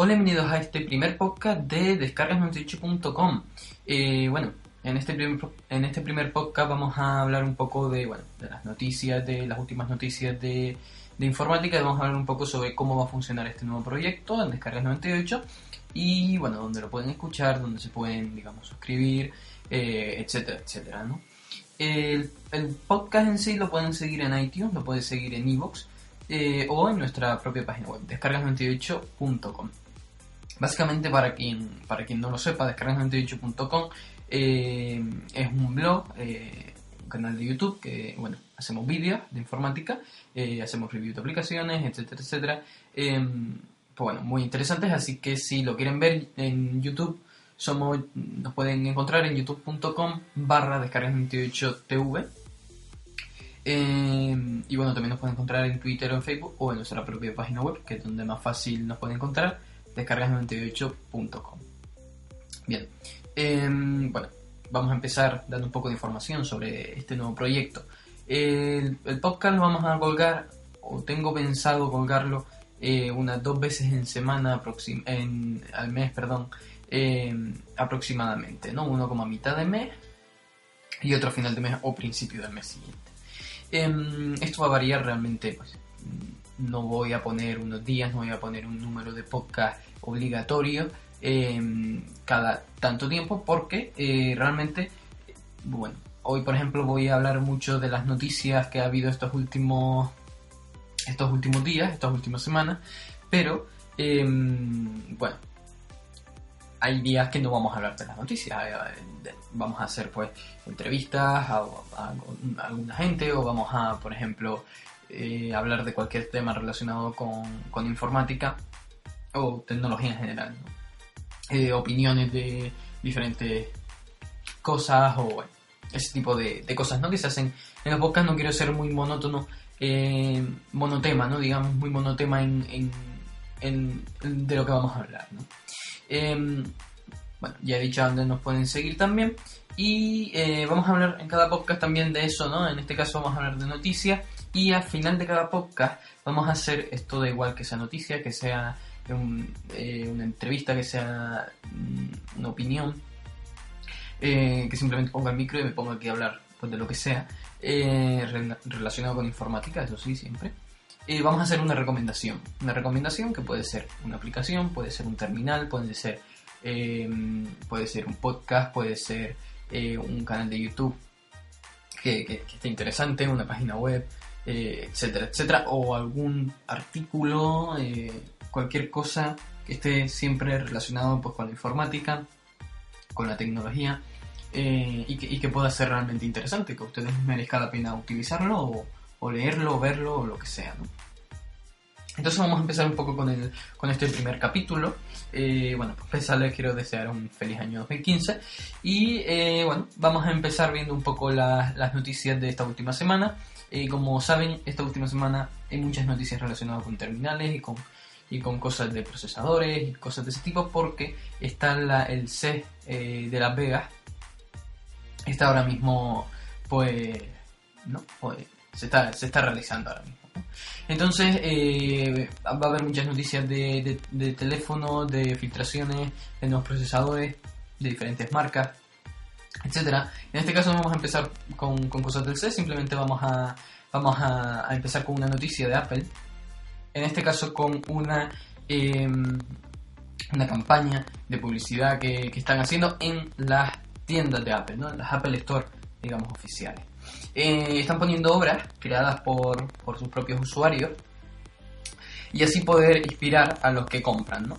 Hola, bienvenidos a este primer podcast de descargas98.com. Eh, bueno, en este, primer, en este primer podcast vamos a hablar un poco de, bueno, de las noticias, de las últimas noticias de, informática vamos a hablar un poco sobre cómo va a funcionar este nuevo proyecto en Descargas98 y, bueno, donde lo pueden escuchar, donde se pueden, digamos, suscribir, eh, etcétera, etcétera, ¿no? El, el, podcast en sí lo pueden seguir en iTunes, lo pueden seguir en iVoox eh, o en nuestra propia página web, descargas98.com. Básicamente, para quien, para quien no lo sepa, descargas98.com eh, es un blog, eh, un canal de YouTube que, bueno, hacemos vídeos de informática, eh, hacemos reviews de aplicaciones, etcétera, etcétera. Em, pues bueno, muy interesantes, así que si lo quieren ver en YouTube, somos, nos pueden encontrar en youtube.com barra descargas28tv. Eh, y bueno, también nos pueden encontrar en Twitter o en Facebook o en nuestra propia página web, que es donde más fácil nos pueden encontrar descargas98.com. Bien, eh, bueno, vamos a empezar dando un poco de información sobre este nuevo proyecto. El, podcast lo vamos a colgar, o tengo pensado colgarlo, eh, unas dos veces en semana, en, al mes, perdón, eh, aproximadamente, ¿no? Uno como a mitad de mes y otro a final de mes o principio del mes siguiente. Eh, esto va a variar realmente, pues no voy a poner unos días, no voy a poner un número de podcast obligatorio eh, cada tanto tiempo porque eh, realmente, bueno, hoy por ejemplo voy a hablar mucho de las noticias que ha habido estos últimos, estos últimos días, estas últimas semanas, pero eh, bueno, hay días que no vamos a hablar de las noticias, vamos a hacer pues entrevistas a, a alguna gente o vamos a, por ejemplo, eh, hablar de cualquier tema relacionado con, informática o tecnología en general. Eh, opiniones de diferentes cosas o bueno, ese tipo de, cosas ¿no? que se hacen en el podcast. No quiero ser muy monótono, eh, monotema, ¿no? digamos, muy monotema en, de lo que vamos a hablar. Em, bueno, ya he dicho dónde nos pueden seguir también. Y eh, vamos a hablar en cada podcast también de eso, ¿no? En este caso vamos a hablar de noticias y al final de cada podcast vamos a hacer esto de igual que sea noticia, que sea un, eh, una entrevista, que sea mm, una opinión, eh, que simplemente ponga el micro y me ponga aquí a hablar pues, de lo que sea eh, re relacionado con informática, eso sí, siempre. vamos a hacer una recomendación, una recomendación que puede ser una aplicación, puede ser un terminal, puede ser, puede ser un podcast, puede ser un canal de YouTube que, que esté interesante, una página web, eh, etcétera, etcétera, o algún artículo, eh, cualquier cosa que esté siempre relacionado pues, con la informática, con la tecnología eh, y, que, pueda ser realmente interesante, que a ustedes merezca la pena utilizarlo o, leerlo o verlo o lo que sea. Entonces vamos a empezar un poco con, el, con este primer capítulo. Bueno, pues les quiero desear un feliz año 2015. Y bueno, vamos a empezar viendo un poco la, las noticias de esta última semana. Eh, como saben, esta última semana hay muchas noticias relacionadas con terminales y con, y con cosas de procesadores y cosas de ese tipo porque está el CES de Las Vegas. Está ahora mismo, pues, ¿no? Pues, se está, se está realizando ahora mismo. Entonces eh, va a haber muchas noticias de teléfonos, de filtraciones, de nuevos procesadores, de diferentes marcas, etcétera. En este caso vamos a empezar con, cosas del C, simplemente vamos a, vamos a, empezar con una noticia de Apple. En este caso con una, eh, una campaña de publicidad que, que, están haciendo en las tiendas de Apple, ¿no? en las Apple Store, digamos, oficiales. Eh, están poniendo obras creadas por, por, sus propios usuarios y así poder inspirar a los que compran, ¿no?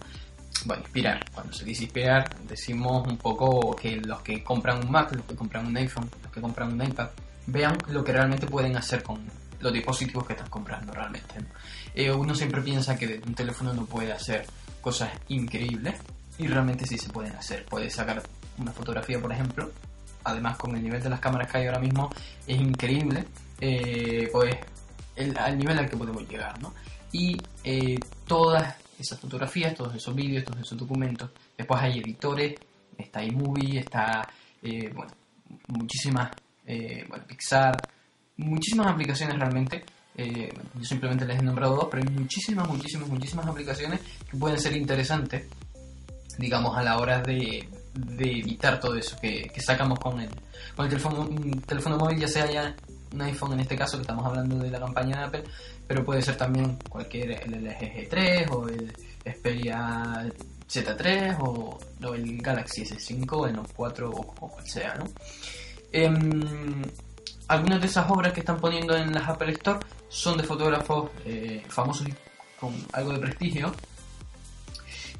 Bueno, inspirar, cuando se dice inspirar, decimos un poco que los que compran un Mac, los que compran un iPhone, los que compran un iPad, vean lo que realmente pueden hacer con los dispositivos que están comprando realmente. ¿no? Eh, uno siempre piensa que un teléfono no puede hacer cosas increíbles y realmente sí se pueden hacer. Puedes sacar una fotografía, por ejemplo, además con el nivel de las cámaras que hay ahora mismo, es increíble, eh, pues el, al nivel al que podemos llegar, ¿no? Y eh, todas esas fotografías, todos esos vídeos, todos esos documentos, después hay editores, está iMovie, está, eh, bueno, muchísimas, bueno, Pixar, muchísimas aplicaciones realmente. Eh, yo simplemente les he nombrado dos, pero hay muchísimas, muchísimas, muchísimas aplicaciones que pueden ser interesantes, digamos, a la hora de, de evitar todo eso que, que sacamos con el, con el teléfono, teléfono móvil, ya sea ya un iPhone en este caso, que estamos hablando de la campaña de Apple, pero puede ser también cualquier el LG G3 o el Xperia Z3 o, el Galaxy S5 o el Note 4 o, cual sea, ¿no? Em, algunas de esas obras que están poniendo en las Apple Store son de fotógrafos eh, famosos y con algo de prestigio.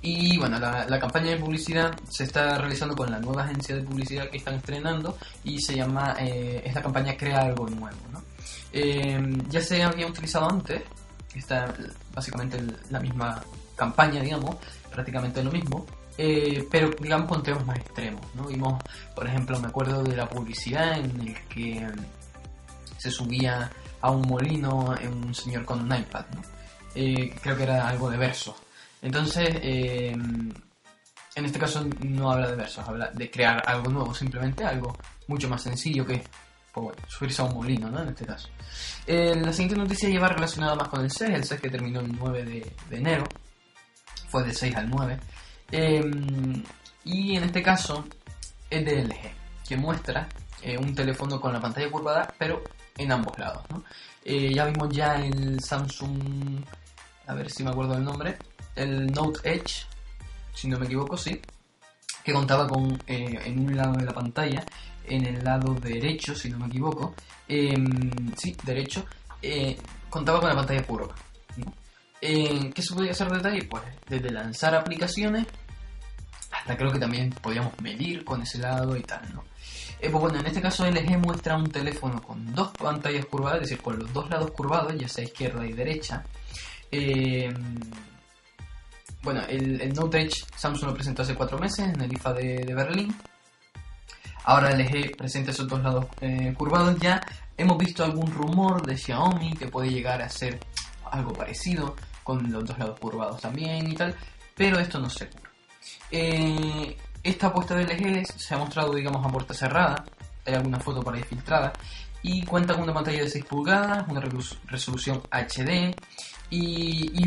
Y bueno, la, campaña de publicidad se está realizando con la nueva agencia de publicidad que están estrenando y se llama, eh, es la campaña Crea algo nuevo. ¿no? Em, ya se había utilizado antes, está básicamente la misma campaña, digamos, prácticamente lo mismo, eh, pero digamos con temas más extremos. ¿no? Vimos, por ejemplo, me acuerdo de la publicidad en el que se subía a un molino un señor con un iPad, ¿no? Eh, creo que era algo de versos. Entonces, eh, en este caso no habla de versos, habla de crear algo nuevo, simplemente algo mucho más sencillo que pues subirse a un molino, ¿no? En este caso. la siguiente noticia lleva relacionada más con el 6, el 6 que terminó el 9 de enero, fue de 6 al 9. Em, y en este caso es de LG, que muestra eh, un teléfono con la pantalla curvada, pero en ambos lados. Eh, ya vimos ya el Samsung, a ver si me acuerdo del nombre, el Note Edge, si no me equivoco, sí, que contaba con eh, en un lado de la pantalla, en el lado derecho, si no me equivoco, em, sí, derecho, contaba con la pantalla curva. ¿Qué se podía hacer desde ahí? Pues desde lanzar aplicaciones hasta creo que también podíamos medir con ese lado y tal, ¿no? Eh, pues bueno, en este caso LG muestra un teléfono con dos pantallas curvadas, es decir, con los dos lados curvados, ya sea izquierda y derecha. Eh, bueno, el, Note Edge Samsung lo presentó hace cuatro meses en el IFA de, Berlín. Ahora LG presenta esos dos lados eh, curvados ya. Hemos visto algún rumor de Xiaomi que puede llegar a ser algo parecido con los dos lados curvados también y tal, pero esto no es seguro. Eh, esta apuesta de LG se ha mostrado, digamos, a puerta cerrada, hay alguna foto por ahí filtrada, y cuenta con una pantalla de 6 pulgadas, una resolución HD y,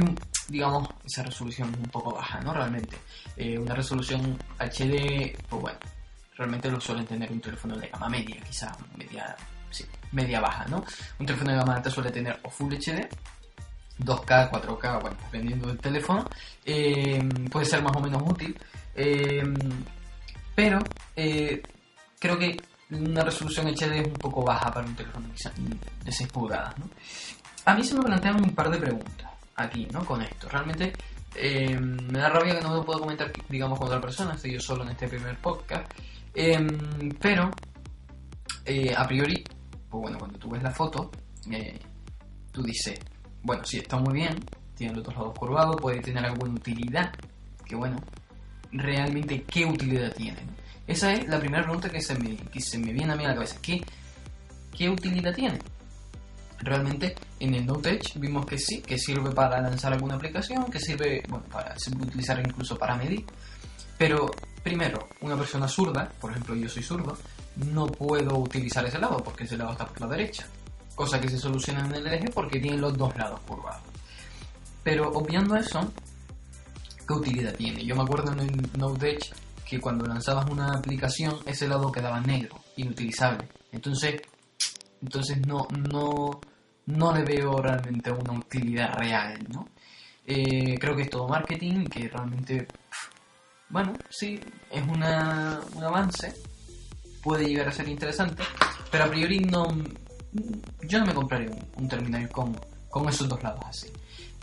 digamos, esa resolución es un poco baja, ¿no? Realmente. Eh, una resolución HD, pues bueno, realmente lo suelen tener un teléfono de gama media, quizás media, sí, media baja, ¿no? Un teléfono de gama alta suele tener o Full HD 2K, 4K, bueno, dependiendo del teléfono, eh, puede ser más o menos útil. Eh, pero eh, creo que una resolución HD es un poco baja para un teléfono de 6 pulgadas. ¿no? A mí se me plantean un par de preguntas aquí, ¿no? Con esto. Realmente me da rabia que no lo puedo comentar, digamos, con otra persona, estoy yo solo en este primer podcast. Pero, a priori, pues bueno, cuando tú ves la foto, tú dices, bueno, sí, está muy bien, tiene los dos lados curvados, puede tener alguna utilidad, que bueno, realmente qué utilidad tiene. Esa es la primera pregunta que se me, que se me viene a mí a la cabeza. ¿Qué, ¿Qué utilidad tiene? Realmente en el Note Edge vimos que sí, que sirve para lanzar alguna aplicación, que sirve, bueno, para utilizar incluso para medir. Pero primero, una persona zurda, por ejemplo yo soy zurdo, no puedo utilizar ese lado porque ese lado está por la derecha cosa que se soluciona en el eje porque tiene los dos lados curvados. Pero obviando eso, ¿qué utilidad tiene? Yo me acuerdo en Edge que cuando lanzabas una aplicación ese lado quedaba negro, inutilizable. Entonces, entonces no, no, no le veo realmente una utilidad real, ¿no? Eh, creo que es todo marketing, que realmente, bueno, sí, es una, un avance, puede llegar a ser interesante, pero a priori no, yo no me compraré un, terminal con, con, esos dos lados así.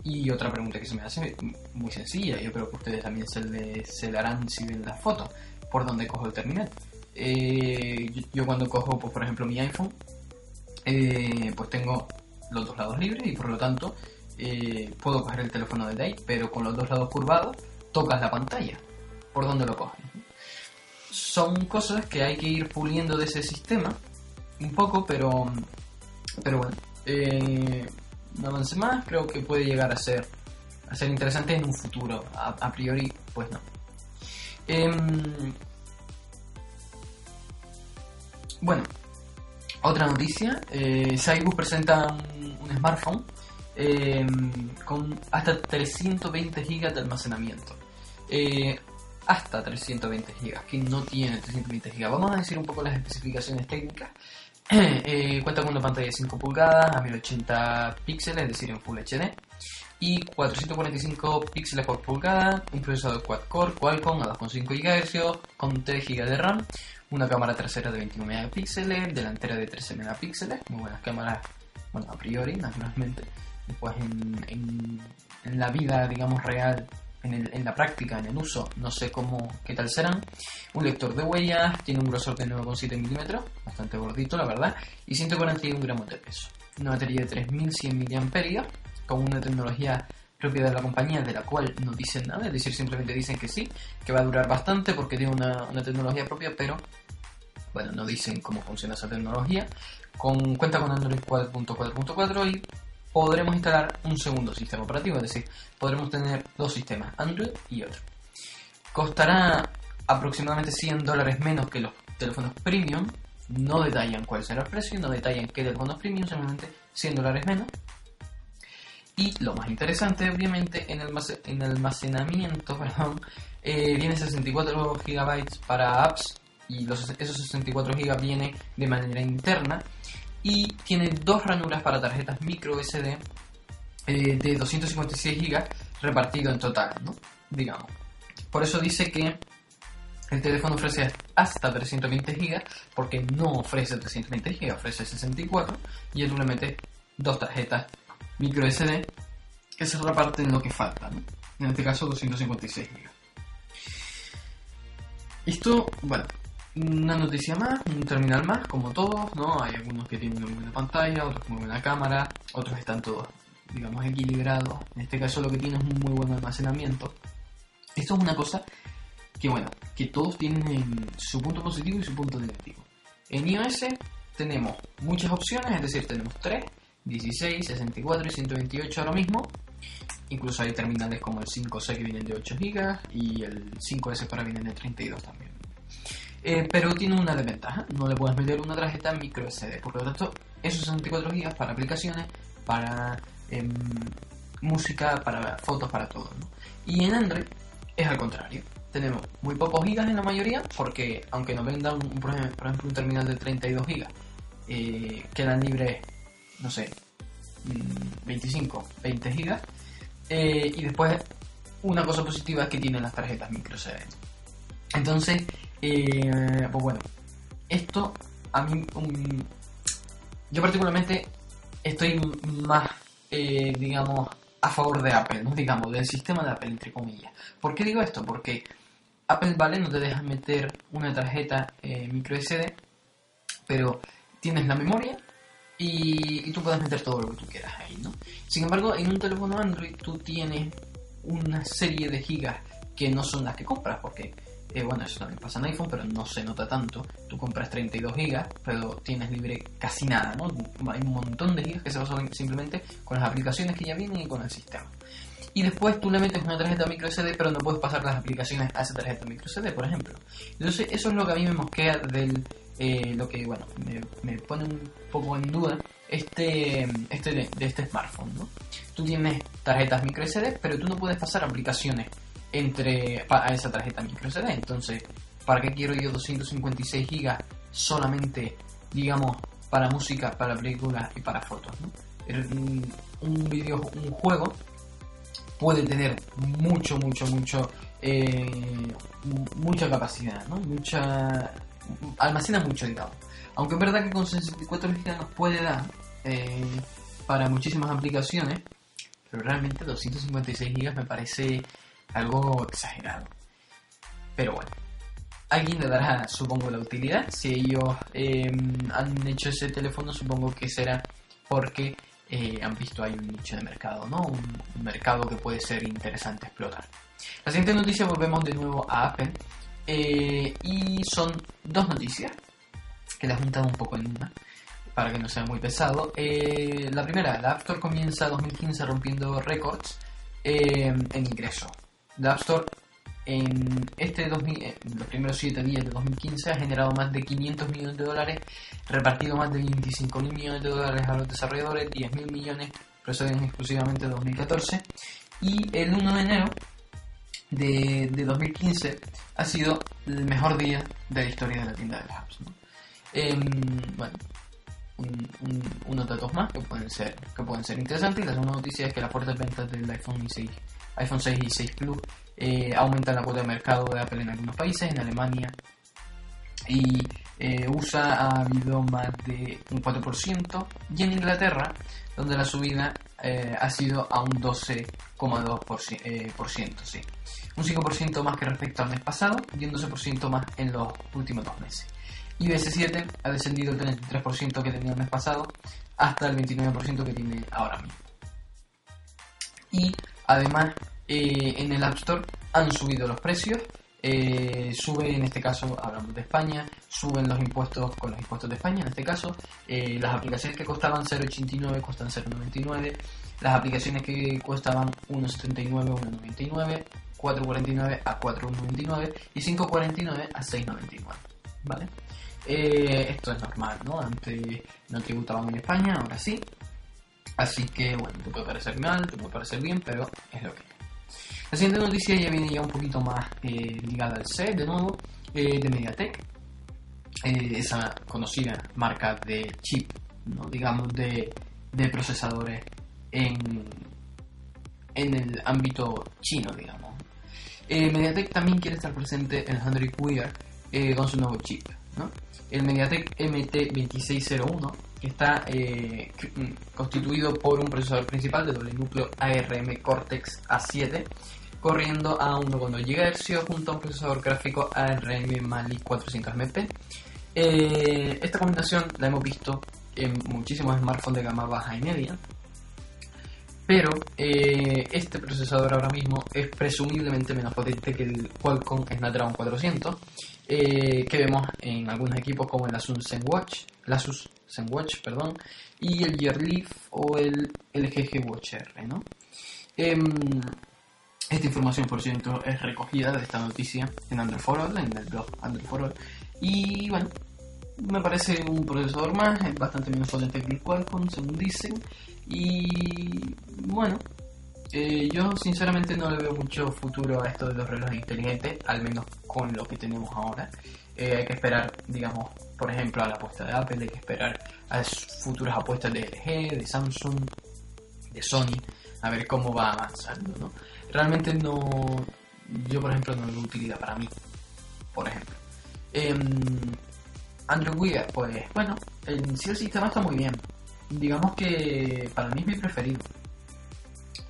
Y otra pregunta que se me hace muy sencilla, yo creo que ustedes también se le, harán si ven la foto, ¿por dónde cojo el terminal? Eh, yo, cuando cojo, pues, por ejemplo, mi iPhone, eh, pues tengo los dos lados libres y por lo tanto eh, puedo coger el teléfono desde ahí, pero con los dos lados curvados tocas la pantalla. ¿Por dónde lo coges? Son cosas que hay que ir puliendo de ese sistema un poco, pero pero bueno, eh, un avance más creo que puede llegar a ser, a ser interesante en un futuro. A, priori, pues no. Em, bueno, otra noticia. Eh, presenta un smartphone eh, con hasta 320 GB de almacenamiento. Eh, hasta 320 GB, que no tiene 320 GB. Vamos a decir un poco las especificaciones técnicas. Eh, cuenta con una pantalla de 5 pulgadas a 1080 píxeles, es decir, en Full HD, y 445 píxeles por pulgada, un procesador quad-core Qualcomm a 2,5 GHz, con 3 GB de RAM, una cámara trasera de 21 megapíxeles, delantera de 13 megapíxeles, muy buenas cámaras, bueno, a priori, naturalmente. Después en, en la vida, digamos, real en, la práctica, en el uso, no sé cómo, qué tal serán. Un lector de huellas, tiene un grosor de 9,7 milímetros, bastante gordito la verdad, y 141 gramos de peso. Una batería de 3100 mAh, con una tecnología propia de la compañía de la cual no dicen nada, es decir, simplemente dicen que sí, que va a durar bastante porque tiene una, una tecnología propia, pero bueno, no dicen cómo funciona esa tecnología. Con, cuenta con Android 4.4.4 y podremos instalar un segundo sistema operativo, es decir, podremos tener dos sistemas, Android y otro. Costará aproximadamente 100 dólares menos que los teléfonos premium, no detallan cuál será el precio, no detallan qué teléfonos premium, simplemente 100 dólares menos. Y lo más interesante, obviamente, en en almacenamiento, perdón, eh, viene 64 GB para apps y los, esos 64 GB viene de manera interna y tiene dos ranuras para tarjetas micro SD eh, de 256 GB repartido en total. Digamos. Por eso dice que el teléfono ofrece hasta 320 GB porque no ofrece 320 GB, ofrece 64 y tú le metes dos tarjetas micro SD que se reparten lo que falta. En este caso 256 GB. Esto, bueno, una noticia más, un terminal más, como todos, ¿no? Hay algunos que tienen una buena pantalla, otros muy buena cámara, otros están todos, digamos, equilibrados. En este caso lo que tiene es un muy buen almacenamiento. Esto es una cosa que, bueno, que todos tienen su punto positivo y su punto negativo. En iOS tenemos muchas opciones, es decir, tenemos 3, 16, 64 y 128 ahora mismo. Incluso hay terminales como el 5C que vienen de 8 GB y el 5S para vienen de 32 también. Eh, pero tiene una desventaja, no le puedes meter una tarjeta micro SD, por lo tanto, esos 64 GB para aplicaciones, para em, música, para fotos, para todo. Y en Android es al contrario, tenemos muy pocos gigas en la mayoría, porque aunque nos vendan, por, ejemplo, un terminal de 32 GB, eh, quedan libres, no sé, 25, mm, 20 GB. Eh, y después, una cosa positiva es que tienen las tarjetas micro SD. Entonces, eh, pues bueno, esto a mí, yo particularmente estoy más, eh, digamos, a favor de Apple, ¿no? digamos, del sistema de Apple, entre comillas. ¿Por qué digo esto? Porque Apple, vale, no te deja meter una tarjeta eh, micro SD, pero tienes la memoria y, y, tú puedes meter todo lo que tú quieras ahí, ¿no? Sin embargo, en un teléfono Android tú tienes una serie de gigas que no son las que compras, porque eh, bueno, eso también pasa en iPhone, pero no se nota tanto. Tú compras 32 GB, pero tienes libre casi nada, ¿no? Hay un montón de gigas que se basan simplemente con las aplicaciones que ya vienen y con el sistema. Y después tú le metes una tarjeta micro SD, pero no puedes pasar las aplicaciones a esa tarjeta micro SD, por ejemplo. Entonces, eso es lo que a mí me mosquea del. Eh, lo que, bueno, me, pone un poco en duda este, este de, de este smartphone, ¿no? Tú tienes tarjetas micro SD, pero tú no puedes pasar aplicaciones entre a esa tarjeta micro SD. Entonces, ¿para qué quiero yo 256 GB solamente, digamos, para música, para películas y para fotos? Un, video, un juego puede tener mucho, mucho, mucho, eh, mucha capacidad, ¿no? Mucha, almacena mucho, digamos. Aunque es verdad que con 64 GB nos puede dar eh, para muchísimas aplicaciones, pero realmente 256 GB me parece algo exagerado. Pero bueno, alguien le dará, supongo, la utilidad. Si ellos em, han hecho ese teléfono, supongo que será porque eh, han visto hay un nicho de mercado, ¿no? Un, mercado que puede ser interesante explotar. La siguiente noticia, volvemos de nuevo a Apple. Eh, y son dos noticias que las juntado un poco en una para que no sea muy pesado. Eh, la primera, la App Store comienza 2015 rompiendo récords en ingreso. Store en este 2000, en los primeros 7 días de 2015 ha generado más de 500 millones de dólares, repartido más de 25 mil millones de dólares a los desarrolladores, 10 mil millones proceden exclusivamente de 2014 y el 1 de enero de, de 2015 ha sido el mejor día de la historia de la tienda de apps. Em, bueno, unos datos más que pueden ser que pueden ser interesantes. La segunda noticia es que las fuertes ventas del iPhone 6, iPhone 6 y 6 Plus eh, aumentan la cuota de mercado de Apple en algunos países, en Alemania y eh, USA ha habido más de un 4% y en Inglaterra, donde la subida eh, ha sido a un 12,2%, eh, sí. un 5% más que respecto al mes pasado y un 12% más en los últimos dos meses. IBS 7 ha descendido del 33% que tenía el mes pasado hasta el 29% que tiene ahora mismo. Y además en el App Store han subido los precios eh, sube en este caso, hablamos de España, suben los impuestos con los impuestos de España en este caso, eh, las aplicaciones que costaban 0,89 cuestan 0,99, las aplicaciones que costaban 1,79 1,99, 4,49 a 4,99 y 5,49 a 6,99, ¿vale? Eh, esto es normal, ¿no? Antes no tributaban en España, ahora sí. Así que, bueno, te puede parecer mal, te puede parecer bien, pero es lo que es. La siguiente noticia ya viene ya un poquito más eh, ligada al C, de nuevo, eh, de MediaTek, eh, esa conocida marca de chip, ¿no? digamos, de, procesadores en, en el ámbito chino, digamos. MediaTek también quiere estar presente en Android Wear con su nuevo chip, ¿no? El MediaTek MT2601 que está constituido por un procesador principal de doble núcleo ARM Cortex A7 corriendo a 1,2 GHz junto a un procesador gráfico ARM Mali 400MP. Eh, esta combinación la hemos visto en muchísimos smartphones de gama baja y media, pero eh, este procesador ahora mismo es presumiblemente menos potente que el Qualcomm Snapdragon 400 eh, que vemos en algunos equipos como el Asus ZenWatch, el Asus ZenWatch, perdón, y el Gear Leaf o el LG Watch R, ¿no? Em, esta información, por cierto, es recogida de esta noticia en Android for All, en el blog Android for All. Y bueno, me parece un procesador más, es bastante menos potente que el Qualcomm, según dicen. Y bueno, eh, yo sinceramente no le veo mucho futuro a esto de los relojes inteligentes, al menos con lo que tenemos ahora. Eh, hay que esperar, digamos, por ejemplo, a la apuesta de Apple, hay que esperar a futuras apuestas de LG, de Samsung, de Sony, a ver cómo va avanzando, ¿no? realmente no. Yo, por ejemplo, no lo utilidad para mí. Por ejemplo. Eh, Android Wear, pues bueno, en sí el sistema está muy bien. Digamos que para mí es mi preferido.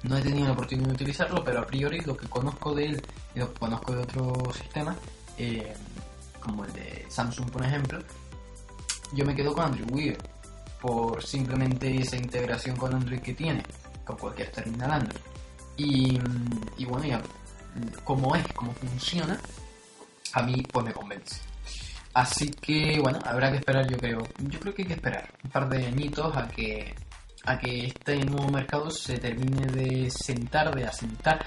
No he tenido la oportunidad de utilizarlo, pero a priori lo que conozco de él y lo que conozco de otros sistemas, eh, como el de Samsung por ejemplo, yo me quedo con Android Wear por simplemente esa integración con Android que tiene, con cualquier terminal Android. Y, bueno, ya como es, cómo funciona, a mí pues me convence. Así que bueno, habrá que esperar yo creo. Yo creo que hay que esperar un par de añitos a que a que este nuevo mercado se termine de sentar, de asentar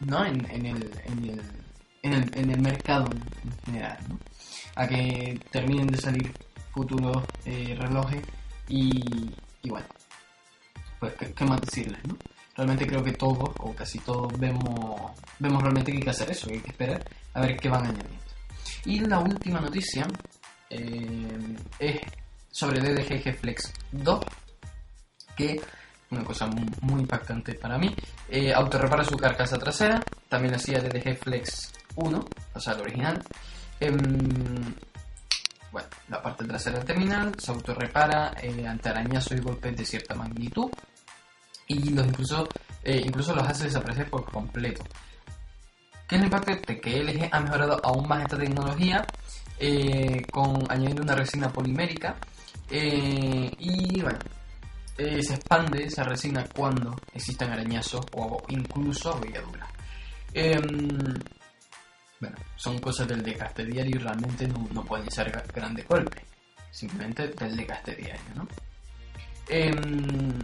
¿no? en, en, el, en, el, en, el, en el mercado en general. ¿no? A que terminen de salir futuros eh, relojes y, y bueno, pues, ¿qué, más decirles, no? Realmente creo que todos, o casi todos, vemos, vemos realmente que hay que hacer eso, que hay que esperar a ver qué van añadiendo. Y la última noticia eh, es sobre DDG Flex 2, que una cosa muy, impactante para mí. Eh, autorrepara su carcasa trasera, también hacía DDG Flex 1, o sea, el original. Em, bueno, la parte trasera del terminal se autorrepara eh, ante arañazos y golpes de cierta magnitud y los incluso, eh, incluso los hace desaparecer por completo. ¿Qué es lo importante? Que LG ha mejorado aún más esta tecnología eh, con añadiendo una resina polimérica eh, y bueno, se expande esa resina cuando existan arañazos o incluso abolladuras. Bueno, son cosas del desgaste diario y realmente no, pueden ser grandes golpes, simplemente del desgaste diario, ¿no? Em,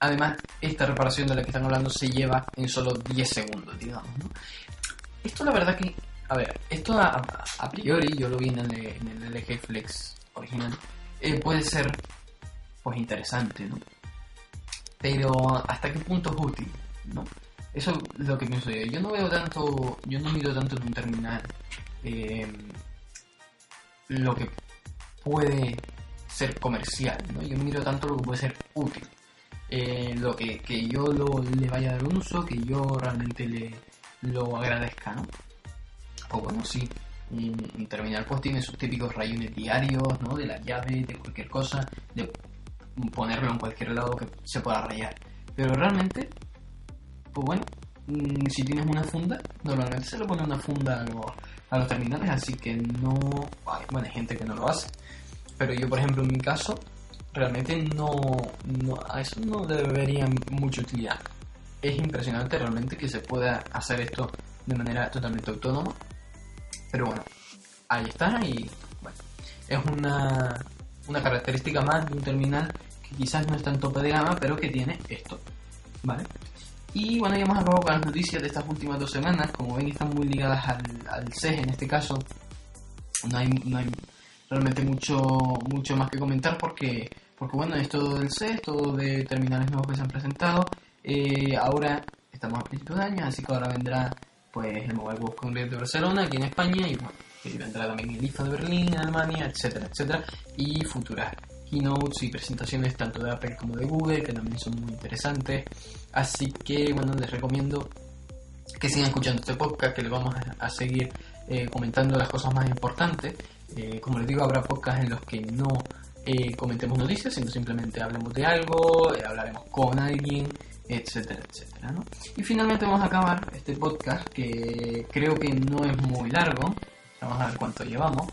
Además, esta reparación de la que están hablando se lleva en solo 10 segundos, digamos. ¿no? Esto la verdad que, a ver, esto a, a priori, yo lo vi en el, en el LG Flex original, eh, puede ser pues interesante, ¿no? Pero hasta qué punto es útil, ¿no? Eso es lo que pienso yo. Yo no veo tanto, yo no miro tanto en un terminal eh, lo que puede ser comercial, ¿no? Yo miro tanto lo que puede ser útil. Eh, lo que, que yo lo, le vaya a dar un uso, que yo realmente le lo agradezca, ¿no? O bueno, sí, un, un terminal pues tiene sus típicos rayones diarios, ¿no? De la llave, de cualquier cosa, de ponerlo en cualquier lado que se pueda rayar. Pero realmente, pues bueno, mm, si tienes una funda, normalmente se le pone una funda a los, a los terminales, así que no... Bueno, hay gente que no lo hace. Pero yo, por ejemplo, en mi caso, realmente no, no a eso no debería mucha utilidad. Es impresionante realmente que se pueda hacer esto de manera totalmente autónoma. Pero bueno, ahí está y bueno, es una, una característica más de un terminal que quizás no está en tope de gama, pero que tiene esto. ¿Vale? Y bueno, ya hemos acabado con las noticias de estas últimas dos semanas. Como ven, están muy ligadas al, al CES en este caso. No hay, no hay realmente mucho, mucho más que comentar porque, porque bueno, esto del CES, todo de terminales nuevos que se han presentado. Eh, ahora estamos a principios de año, así que ahora vendrá pues el Mobile World Congress de Barcelona aquí en España y bueno, vendrá también el IFA de Berlín, Alemania, etcétera, etcétera, y futuras keynotes y presentaciones tanto de Apple como de Google que también son muy interesantes. Así que bueno, les recomiendo que sigan escuchando este podcast, que les vamos a, seguir eh, comentando las cosas más importantes. Eh, como les digo, habrá podcasts en los que no eh, comentemos noticias, sino simplemente hablemos de algo, hablaremos con alguien, etcétera, etcétera. Y finalmente vamos a acabar este podcast que creo que no es muy largo. Vamos a ver cuánto llevamos.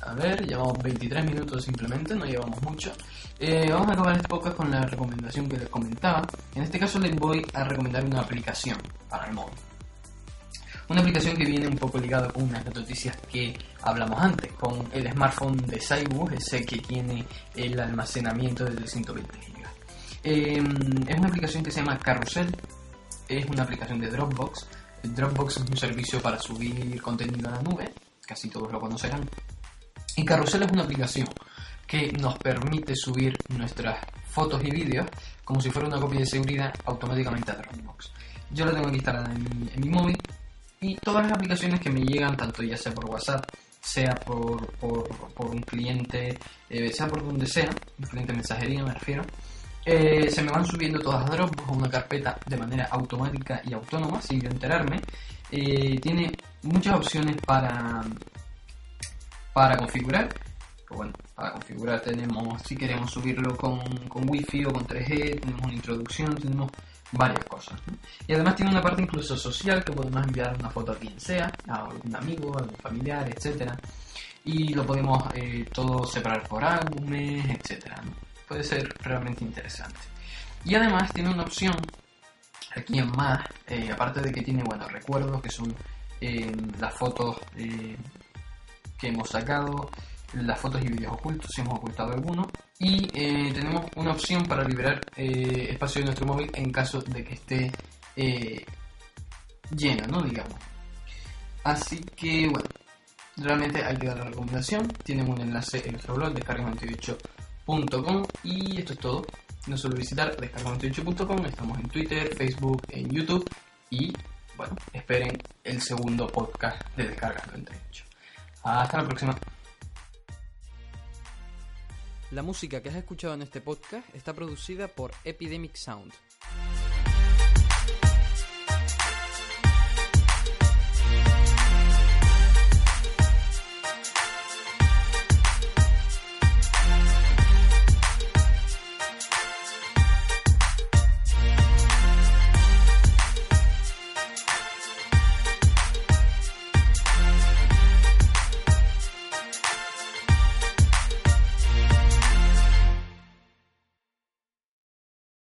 A ver, llevamos 23 minutos simplemente, no llevamos mucho. Eh, vamos a acabar este podcast con la recomendación que les comentaba. En este caso les voy a recomendar una aplicación para el móvil. Una aplicación que viene un poco ligada con unas noticias que hablamos antes, con el smartphone de Cyborg, ese que tiene el almacenamiento de 120 GB. Eh, es una aplicación que se llama Carrusel, es una aplicación de Dropbox. Dropbox es un servicio para subir contenido a la nube, casi todos lo conocerán. Y Carrusel es una aplicación que nos permite subir nuestras fotos y vídeos como si fuera una copia de seguridad automáticamente a Dropbox. Yo la tengo aquí instalada en mi, móvil y todas las aplicaciones que me llegan, tanto ya sea por WhatsApp, sea por, por, un cliente, eh, sea por donde sea, un cliente de mensajería me refiero, eh, se me van subiendo todas a Dropbox a una carpeta de manera automática y autónoma, sin enterarme. Eh, tiene muchas opciones para, para configurar. Bueno, para configurar tenemos, si queremos subirlo con, con Wi-Fi o con 3G, tenemos una introducción, tenemos varias cosas. ¿no? Y además tiene una parte incluso social que podemos enviar una foto a quien sea, a algún amigo, a algún familiar, etcétera Y lo podemos eh, todo separar por álbumes, etcétera ¿no? Puede ser realmente interesante. Y además tiene una opción aquí en más, eh, aparte de que tiene bueno, recuerdos que son eh, las fotos eh, que hemos sacado, las fotos y vídeos ocultos, si hemos ocultado alguno. Y eh, tenemos una opción para liberar eh, espacio de nuestro móvil en caso de que esté eh, lleno, ¿no? Digamos. Así que, bueno, realmente hay que dar la recomendación. Tienen un enlace en nuestro blog, descarga98.com. Y esto es todo. No solo visitar descarga98.com, estamos en Twitter, Facebook, en YouTube. Y, bueno, esperen el segundo podcast de Descarga 98. Hasta la próxima. La música que has escuchado en este podcast está producida por Epidemic Sound.